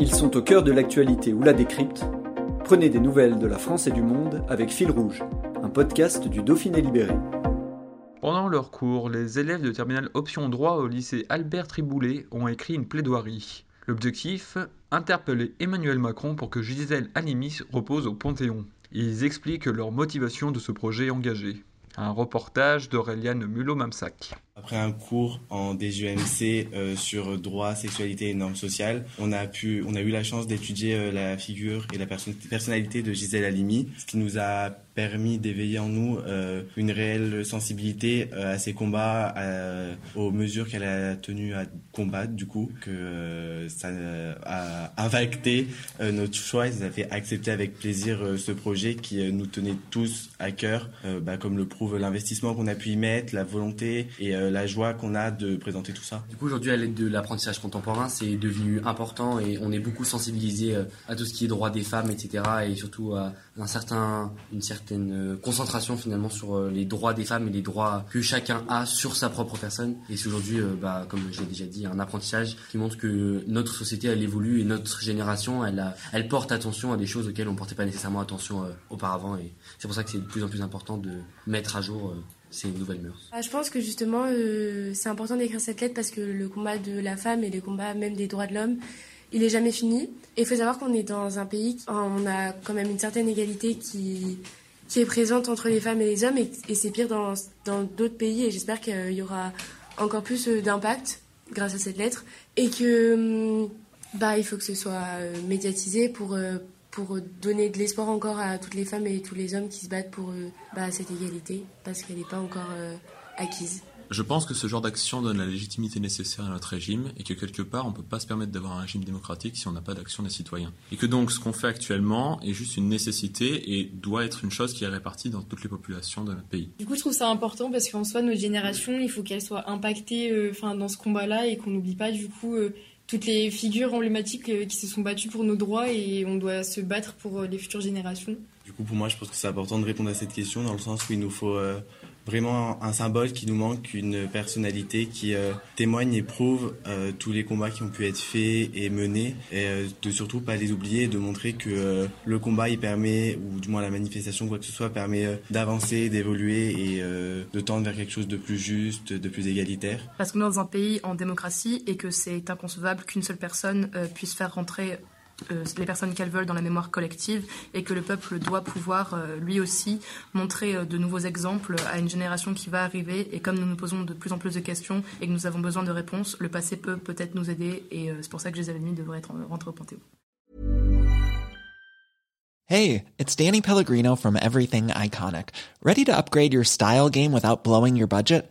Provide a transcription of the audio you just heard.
Ils sont au cœur de l'actualité ou la décrypte. Prenez des nouvelles de la France et du monde avec Fil Rouge, un podcast du Dauphiné Libéré. Pendant leur cours, les élèves de terminale option droit au lycée Albert Triboulet ont écrit une plaidoirie. L'objectif Interpeller Emmanuel Macron pour que Gisèle Halimi repose au Panthéon. Ils expliquent leur motivation de ce projet engagé. Un reportage d'Aureliane Mulot-Mamsac. Après un cours en DGMC euh, sur droit, sexualité et normes sociales, on a pu, on a eu la chance d'étudier euh, la figure et la personnalité de Gisèle Halimi, ce qui nous a permis d'éveiller en nous euh, une réelle sensibilité à ses combats, aux mesures qu'elle a tenu à combattre, du coup, que ça a impacté notre choix et ça a fait accepter avec plaisir ce projet qui nous tenait tous à cœur, bah, comme le prouve l'investissement qu'on a pu y mettre, la volonté et la joie qu'on a de présenter tout ça. Du coup, aujourd'hui, à l'aide de l'apprentissage contemporain, c'est devenu important et on est beaucoup sensibilisé à tout ce qui est droit des femmes, etc. et surtout à un certain, une certaine euh, concentration finalement sur euh, les droits des femmes et les droits que chacun a sur sa propre personne. Et c'est aujourd'hui, euh, bah, comme je l'ai déjà dit, un apprentissage qui montre que notre société, elle évolue et notre génération, elle, elle porte attention à des choses auxquelles on portait pas nécessairement attention auparavant. Et c'est pour ça que c'est de plus en plus important de mettre à jour ces nouvelles mœurs ah, Je pense que justement, c'est important d'écrire cette lettre parce que le combat de la femme et les combats même des droits de l'homme, il est jamais fini. Et il faut savoir qu'on est dans un pays, on a quand même une certaine égalité qui, qui est présente entre les femmes et les hommes, et, c'est pire dans d'autres pays, et j'espère qu'il y aura encore plus euh, d'impact grâce à cette lettre, et que hum, bah, il faut que ce soit euh, médiatisé pour, euh, pour donner de l'espoir encore à toutes les femmes et tous les hommes qui se battent pour bah, cette égalité, parce qu'elle n'est pas encore acquise. Je pense que ce genre d'action donne la légitimité nécessaire à notre régime et que quelque part on ne peut pas se permettre d'avoir un régime démocratique si on n'a pas d'action des citoyens. Et que donc ce qu'on fait actuellement est juste une nécessité et doit être une chose qui est répartie dans toutes les populations de notre pays. Du coup je trouve ça important parce qu'en soi notre génération il faut qu'elle soit impactée euh, dans ce combat-là et qu'on n'oublie pas du coup euh, toutes les figures emblématiques euh, qui se sont battues pour nos droits et on doit se battre pour les futures générations. Du coup pour moi je pense que c'est important de répondre à cette question dans le sens où il nous faut vraiment un symbole qui nous manque, une personnalité qui euh, témoigne et prouve euh, tous les combats qui ont pu être faits et menés, et euh, de surtout pas les oublier, de montrer que le combat il permet, ou du moins la manifestation quoi que ce soit, permet d'avancer, d'évoluer et de tendre vers quelque chose de plus juste, de plus égalitaire. Parce qu'on est dans un pays en démocratie et que c'est inconcevable qu'une seule personne puisse faire rentrer les personnes qu'elles veulent dans la mémoire collective et que le peuple doit pouvoir euh, lui aussi montrer euh, de nouveaux exemples à une génération qui va arriver et comme nous nous posons de plus en plus de questions et que nous avons besoin de réponses, le passé peut peut-être nous aider et c'est pour ça que les amis devraient être rentrés au Panthéon. Hey, it's Danny Pellegrino from Everything Iconic. Ready to upgrade your style game without blowing your budget?